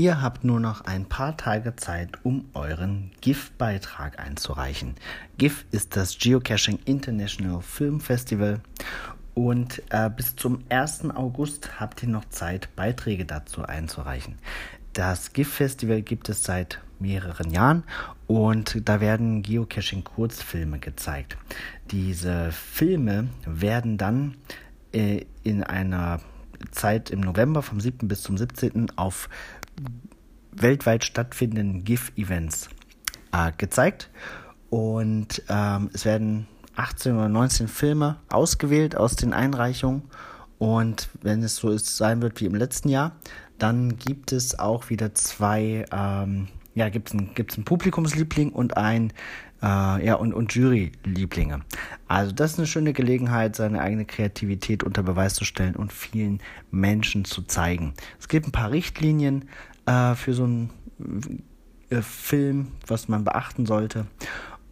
Ihr habt nur noch ein paar Tage Zeit, um euren GIF-Beitrag einzureichen. GIF ist das Geocaching International Film Festival und äh, bis zum 1. August habt ihr noch Zeit, Beiträge dazu einzureichen. Das GIF-Festival gibt es seit mehreren Jahren und da werden Geocaching-Kurzfilme gezeigt. Diese Filme werden dann äh, in einer Zeit im November vom 7. bis zum 17. auf weltweit stattfindenden GIF-Events äh, gezeigt. Und ähm, es werden 18 oder 19 Filme ausgewählt aus den Einreichungen. Und wenn es so ist, sein wird wie im letzten Jahr, dann gibt es auch wieder zwei, ähm, ja, gibt es einen, Publikumsliebling und ein äh, ja, und, und Jury-Lieblinge. Also das ist eine schöne Gelegenheit, seine eigene Kreativität unter Beweis zu stellen und vielen Menschen zu zeigen. Es gibt ein paar Richtlinien äh, für so einen äh, Film, was man beachten sollte.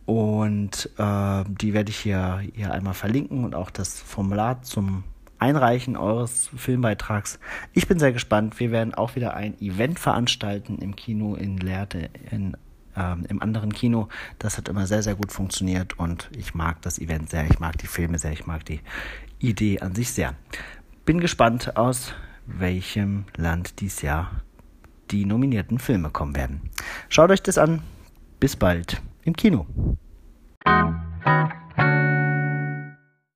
Und äh, die werde ich hier, hier einmal verlinken und auch das Formular zum Einreichen eures Filmbeitrags. Ich bin sehr gespannt. Wir werden auch wieder ein Event veranstalten im Kino in Lehrte in ähm, im anderen Kino. Das hat immer sehr, sehr gut funktioniert und ich mag das Event sehr, ich mag die Filme sehr, ich mag die Idee an sich sehr. Bin gespannt, aus welchem Land dies Jahr die nominierten Filme kommen werden. Schaut euch das an. Bis bald im Kino.